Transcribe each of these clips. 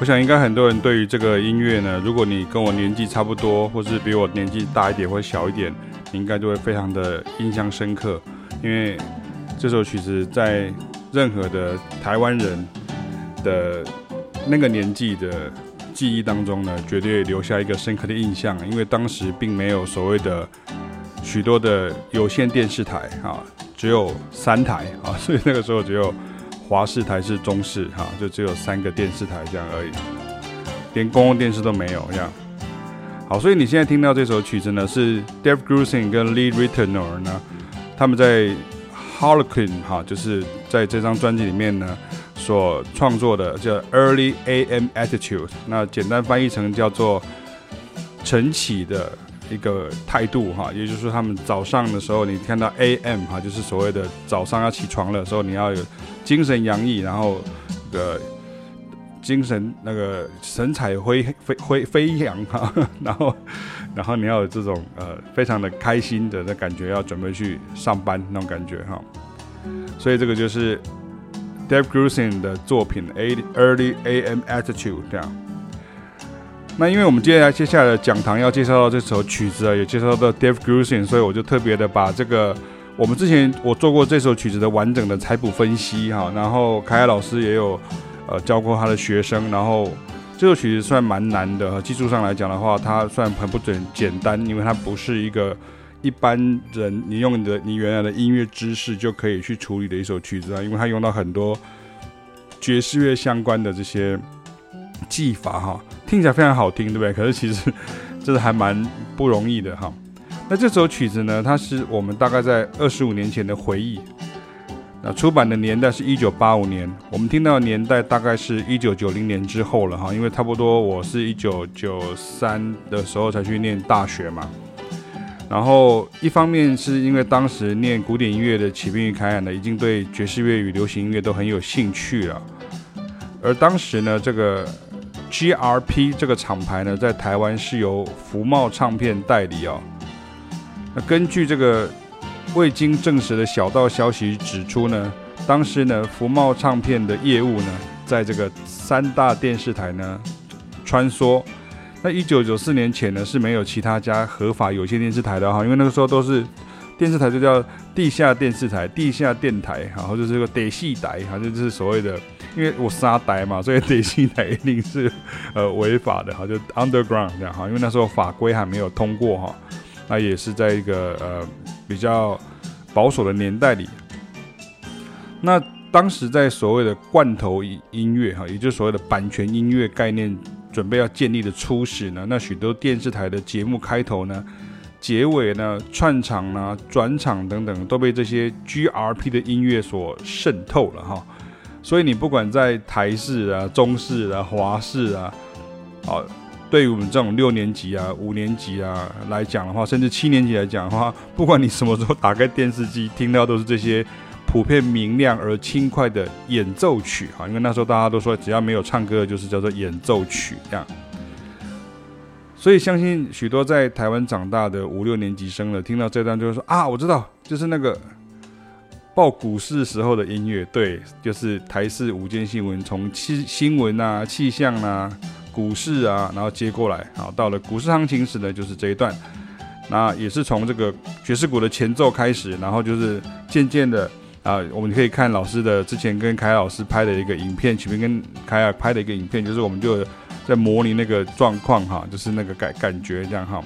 我想应该很多人对于这个音乐呢，如果你跟我年纪差不多，或是比我年纪大一点或小一点，你应该就会非常的印象深刻，因为这首曲子在任何的台湾人的那个年纪的记忆当中呢，绝对留下一个深刻的印象，因为当时并没有所谓的许多的有线电视台啊，只有三台啊，所以那个时候只有。华视、台视、中视，哈，就只有三个电视台这样而已，连公共电视都没有这样。好，所以你现在听到这首曲子呢，是 Dave Grusin 跟 Lee Ritenour 呢，他们在 Harlequin 哈，就是在这张专辑里面呢所创作的，叫 Early AM Attitude。那简单翻译成叫做晨起的一个态度哈，也就是说，他们早上的时候，你看到 AM 哈，就是所谓的早上要起床的时候，你要有。精神洋溢，然后的精神那个神采飞飞飞飞扬哈，然后然后你要有这种呃非常的开心的那感觉，要准备去上班那种感觉哈，所以这个就是 Dave Grusin 的作品《A Early AM Attitude》这样。那因为我们接下来接下来的讲堂要介绍到这首曲子啊，也介绍到 Dave Grusin，所以我就特别的把这个。我们之前我做过这首曲子的完整的采谱分析哈，然后凯凯老师也有呃教过他的学生，然后这首曲子算蛮难的，技术上来讲的话，它算很不准简单，因为它不是一个一般人你用你的你原来的音乐知识就可以去处理的一首曲子啊，因为它用到很多爵士乐相关的这些技法哈，听起来非常好听，对不对？可是其实这是还蛮不容易的哈。那这首曲子呢，它是我们大概在二十五年前的回忆。那出版的年代是一九八五年，我们听到的年代大概是一九九零年之后了哈，因为差不多我是一九九三的时候才去念大学嘛。然后一方面是因为当时念古典音乐的启斌与凯凯呢，已经对爵士乐与流行音乐都很有兴趣了。而当时呢，这个 GRP 这个厂牌呢，在台湾是由福茂唱片代理哦。根据这个未经证实的小道消息指出呢，当时呢福茂唱片的业务呢，在这个三大电视台呢穿梭。那一九九四年前呢是没有其他家合法有线电视台的哈，因为那个时候都是电视台就叫地下电视台、地下电台，然后就是这个地下台，哈，就是所谓的，因为我三台嘛，所以地下台一定是呃违法的哈，就 underground 这样哈，因为那时候法规还没有通过哈。那也是在一个呃比较保守的年代里，那当时在所谓的罐头音乐哈，也就是所谓的版权音乐概念准备要建立的初始呢，那许多电视台的节目开头呢、结尾呢、串场呢、转场等等，都被这些 GRP 的音乐所渗透了哈。所以你不管在台式啊、中式啊、华式啊，好。对于我们这种六年级啊、五年级啊来讲的话，甚至七年级来讲的话，不管你什么时候打开电视机，听到都是这些普遍明亮而轻快的演奏曲哈。因为那时候大家都说，只要没有唱歌，就是叫做演奏曲这样。所以相信许多在台湾长大的五六年级生了，听到这段就会说啊，我知道，就是那个报股市时候的音乐，对，就是台视午间新闻，从新新闻啊、气象啊。股市啊，然后接过来，好，到了股市行情时呢，就是这一段，那也是从这个爵士鼓的前奏开始，然后就是渐渐的啊，我们可以看老师的之前跟凯老师拍的一个影片，前面跟凯尔拍的一个影片，就是我们就在模拟那个状况哈，就是那个感感觉这样哈。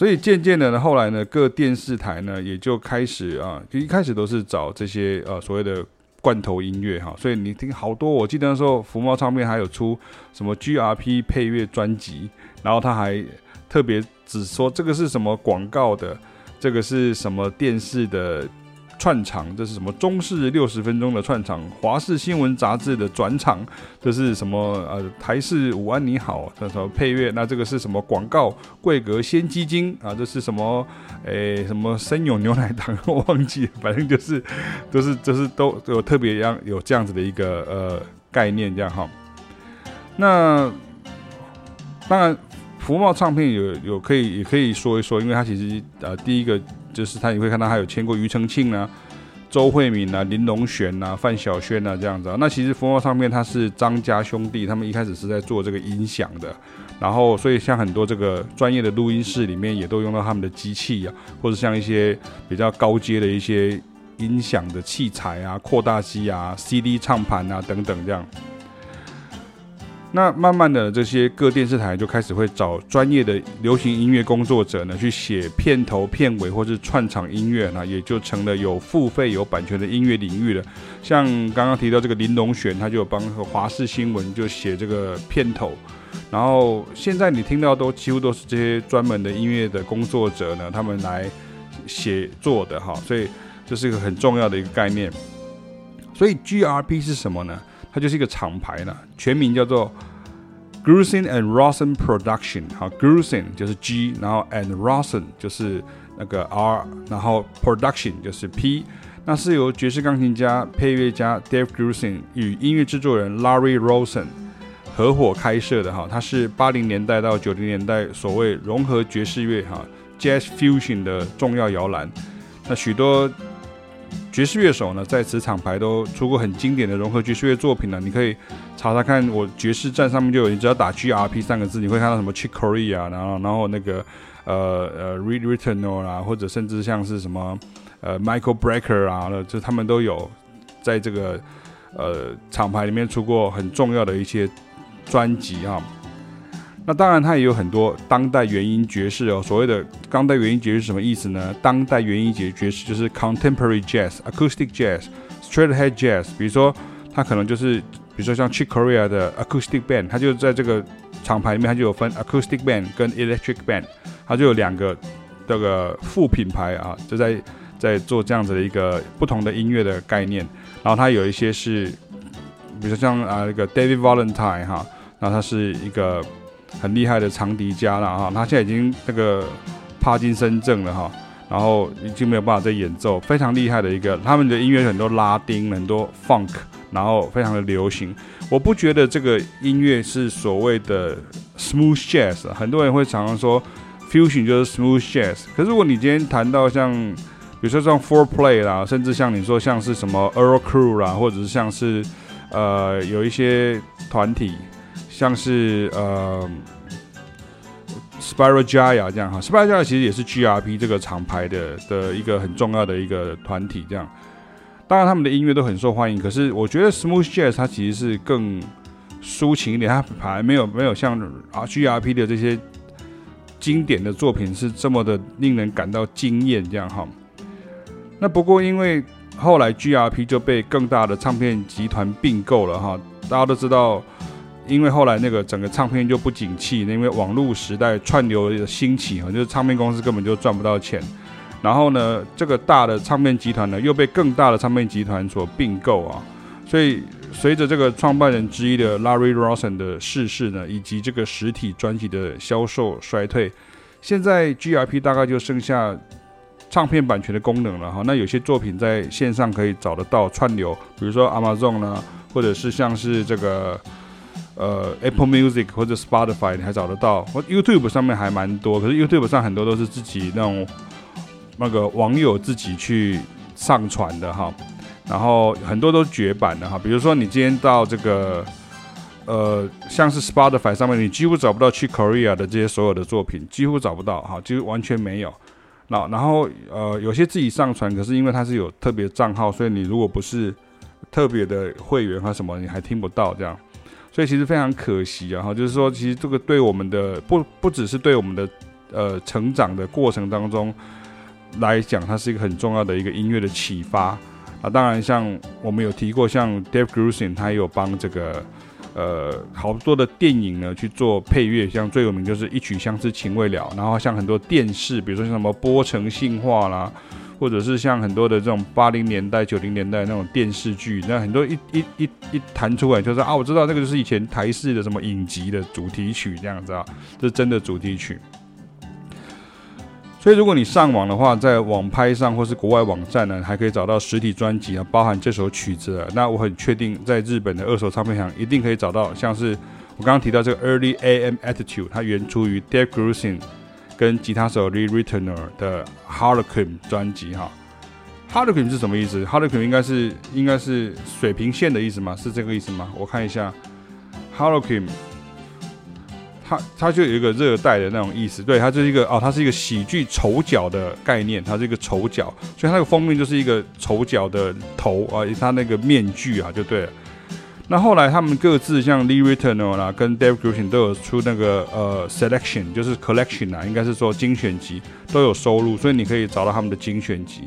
所以渐渐的呢，后来呢，各电视台呢也就开始啊，就一开始都是找这些呃所谓的。罐头音乐哈，所以你听好多。我记得那时候福猫唱片还有出什么 GRP 配乐专辑，然后他还特别只说这个是什么广告的，这个是什么电视的串场，这是什么中式六十分钟的串场，华视新闻杂志的转场，这是什么呃台式午安你好，这什么配乐？那这个是什么广告？桂格鲜鸡精啊，这是什么？诶，什么生永牛奶糖？我忘记了，反正就是都是就是都有特别样有这样子的一个呃概念这样哈。那当然福茂唱片有有可以也可以说一说，因为它其实呃第一个。就是他，你会看到他有签过庾澄庆啊，周慧敏啊、林隆璇啊、范晓萱啊这样子啊。那其实福茂唱片它是张家兄弟，他们一开始是在做这个音响的，然后所以像很多这个专业的录音室里面也都用到他们的机器啊，或者像一些比较高阶的一些音响的器材啊、扩大机啊、CD 唱盘啊等等这样。那慢慢的，这些各电视台就开始会找专业的流行音乐工作者呢，去写片头、片尾或是串场音乐，那也就成了有付费、有版权的音乐领域了。像刚刚提到这个林隆璇，他就有帮华视新闻就写这个片头。然后现在你听到都几乎都是这些专门的音乐的工作者呢，他们来写作的哈，所以这是一个很重要的一个概念。所以 GRP 是什么呢？它就是一个厂牌呢，全名叫做 Grusin and Rosen Production。好，Grusin 就是 G，然后 and Rosen 就是那个 R，然后 Production 就是 P。那是由爵士钢琴家、配乐家 Dave Grusin 与音乐制作人 Larry Rawson 合伙开设的哈。它是八零年代到九零年代所谓融合爵士乐哈 Jazz Fusion 的重要摇篮。那许多爵士乐手呢，在此厂牌都出过很经典的融合爵士乐作品呢。你可以查查看，我爵士站上面就有，你只要打 GRP 三个字，你会看到什么 Chick Corea，然后然后那个呃呃 Lee Ritenour 啊，或者甚至像是什么呃 Michael Brecker 啊，就他们都有在这个呃厂牌里面出过很重要的一些专辑啊。那当然，它也有很多当代原音爵士哦。所谓的当代原音爵士是什么意思呢？当代原音爵爵士就是 contemporary jazz、acoustic jazz、straight ahead jazz。比如说，它可能就是，比如说像 Chick Corea 的 acoustic band，它就在这个厂牌里面，它就有分 acoustic band 跟 electric band，它就有两个这个副品牌啊，就在在做这样子的一个不同的音乐的概念。然后它有一些是，比如说像啊那个 David Valentine 哈，然后它是一个。很厉害的长笛家了啊，他现在已经那个帕金森症了哈，然后已经没有办法再演奏，非常厉害的一个。他们的音乐很多拉丁，很多 funk，然后非常的流行。我不觉得这个音乐是所谓的 smooth jazz，很多人会常常说 fusion 就是 smooth jazz。可是如果你今天谈到像，比如说像 four play 啦，甚至像你说像是什么 Earl Crew 啦，或者是像是呃有一些团体。像是呃，Spyro Gyra 这样哈，Spyro Gyra 其实也是 GRP 这个厂牌的的一个很重要的一个团体这样。当然他们的音乐都很受欢迎，可是我觉得 Smooth Jazz 它其实是更抒情一点，它还没有没有像啊 GRP 的这些经典的作品是这么的令人感到惊艳这样哈。那不过因为后来 GRP 就被更大的唱片集团并购了哈，大家都知道。因为后来那个整个唱片就不景气，因为网络时代串流的兴起，就是唱片公司根本就赚不到钱。然后呢，这个大的唱片集团呢又被更大的唱片集团所并购啊，所以随着这个创办人之一的 Larry Rawson 的逝世呢，以及这个实体专辑的销售衰退，现在 GRP 大概就剩下唱片版权的功能了哈。那有些作品在线上可以找得到串流，比如说 Amazon 呢，或者是像是这个。呃，Apple Music 或者 Spotify 你还找得到，或 YouTube 上面还蛮多，可是 YouTube 上很多都是自己那种那个网友自己去上传的哈，然后很多都绝版的哈，比如说你今天到这个呃，像是 Spotify 上面，你几乎找不到去 Korea 的这些所有的作品，几乎找不到哈，几乎完全没有。那然后呃，有些自己上传，可是因为它是有特别账号，所以你如果不是特别的会员或什么，你还听不到这样。所以其实非常可惜啊，哈，就是说，其实这个对我们的不不只是对我们的呃成长的过程当中来讲，它是一个很重要的一个音乐的启发啊。当然，像我们有提过，像 Dave Grusin，他也有帮这个呃好多的电影呢去做配乐，像最有名就是一曲相思情未了，然后像很多电视，比如说像什么波城杏话啦。或者是像很多的这种八零年代、九零年代那种电视剧，那很多一一一一弹出来就是啊，我知道这个就是以前台式的什么影集的主题曲这样子啊，这是真的主题曲。所以如果你上网的话，在网拍上或是国外网站呢，还可以找到实体专辑啊，包含这首曲子啊。那我很确定，在日本的二手唱片行一定可以找到，像是我刚刚提到这个 Early AM Attitude，它原出于 Dave Grusin。跟吉他手 Lee Ritenour 的 Harlequin 专辑哈 Harlequin 是什么意思？Harlequin 应该是应该是水平线的意思吗？是这个意思吗？我看一下，Harlequin，它它就有一个热带的那种意思，对，它就是一个哦，它是一个喜剧丑角的概念，它是一个丑角，所以它那个封面就是一个丑角的头啊，它那个面具啊，就对了。那后来他们各自像 Lee Ritenour 啦，跟 Dave Grusin 都有出那个呃 Selection，就是 Collection 啊，应该是说精选集都有收录，所以你可以找到他们的精选集。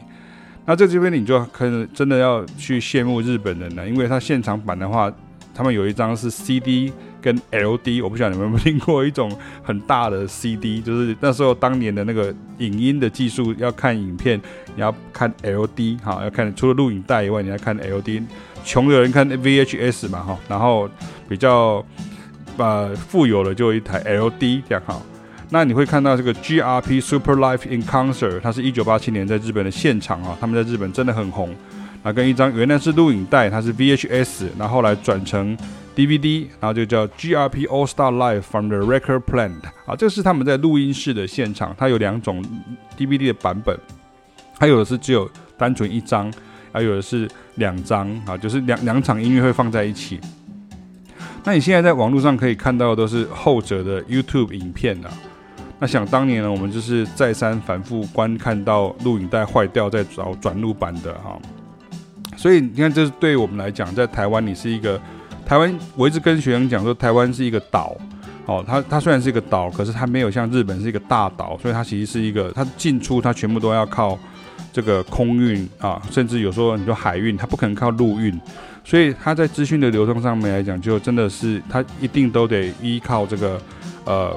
那在这边你就可能真的要去羡慕日本人了，因为他现场版的话，他们有一张是 CD 跟 LD，我不晓得你们有没有听过一种很大的 CD，就是那时候当年的那个影音的技术，要看影片你要看 LD 哈，要看除了录影带以外，你要看 LD。穷的人看 VHS 嘛哈，然后比较呃富有的就一台 LD 这样哈。那你会看到这个 GRP Super Live in Concert，它是一九八七年在日本的现场啊，他们在日本真的很红。那跟一张原来是录影带，它是 VHS，然后后来转成 DVD，然后就叫 GRP All Star Live from the Record Plant 啊，这是他们在录音室的现场。它有两种 DVD 的版本，还有的是只有单纯一张。还有的是两张啊，就是两两场音乐会放在一起。那你现在在网络上可以看到的都是后者的 YouTube 影片啊。那想当年呢，我们就是再三反复观看到录影带坏掉再找转录版的哈。所以你看，这是对我们来讲，在台湾你是一个台湾，我一直跟学生讲说，台湾是一个岛哦。它它虽然是一个岛，可是它没有像日本是一个大岛，所以它其实是一个，它进出它全部都要靠。这个空运啊，甚至有时候你说海运，它不可能靠陆运，所以它在资讯的流通上面来讲，就真的是它一定都得依靠这个呃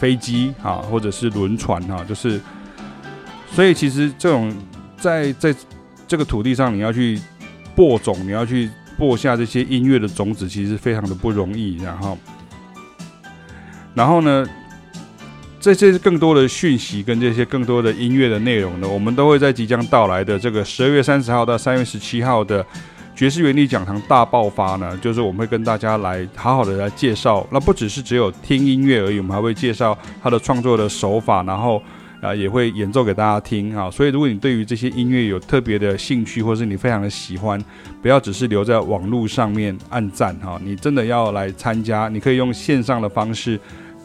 飞机啊，或者是轮船啊，就是，所以其实这种在在这个土地上，你要去播种，你要去播下这些音乐的种子，其实非常的不容易。然后，然后呢？这些更多的讯息跟这些更多的音乐的内容呢，我们都会在即将到来的这个十二月三十号到三月十七号的爵士原力讲堂大爆发呢，就是我们会跟大家来好好的来介绍。那不只是只有听音乐而已，我们还会介绍他的创作的手法，然后啊也会演奏给大家听啊。所以如果你对于这些音乐有特别的兴趣，或是你非常的喜欢，不要只是留在网络上面按赞哈，你真的要来参加，你可以用线上的方式。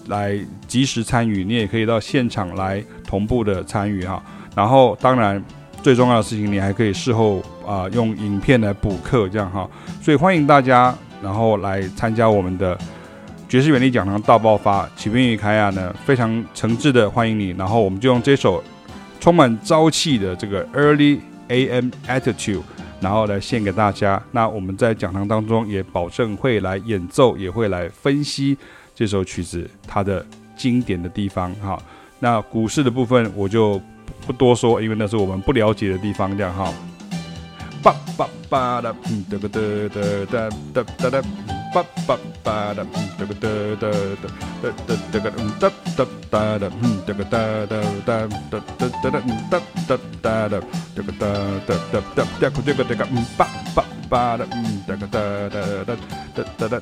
来及时参与，你也可以到现场来同步的参与哈。然后，当然最重要的事情，你还可以事后啊、用影片来补课，这样哈。所以欢迎大家，然后来参加我们的爵士原力讲堂大爆发。启兵与凯亚呢，非常诚挚的欢迎你。然后我们就用这首充满朝气的这个 Early AM Attitude，然后来献给大家。那我们在讲堂当中也保证会来演奏，也会来分析。这首曲子它的经典的地方，哈，那古式的部分我就不多说，因为那是我们不了解的地方，这样哈。叭叭叭的，嗯，哒个哒哒哒哒哒哒，叭叭叭的，嗯，哒个哒哒哒哒哒个，嗯，哒哒哒的，嗯，哒个哒哒哒哒哒哒的，嗯，哒哒哒的，哒个哒哒哒哒哒个哒个哒个，嗯，叭叭叭的，嗯，哒个哒哒哒哒哒哒。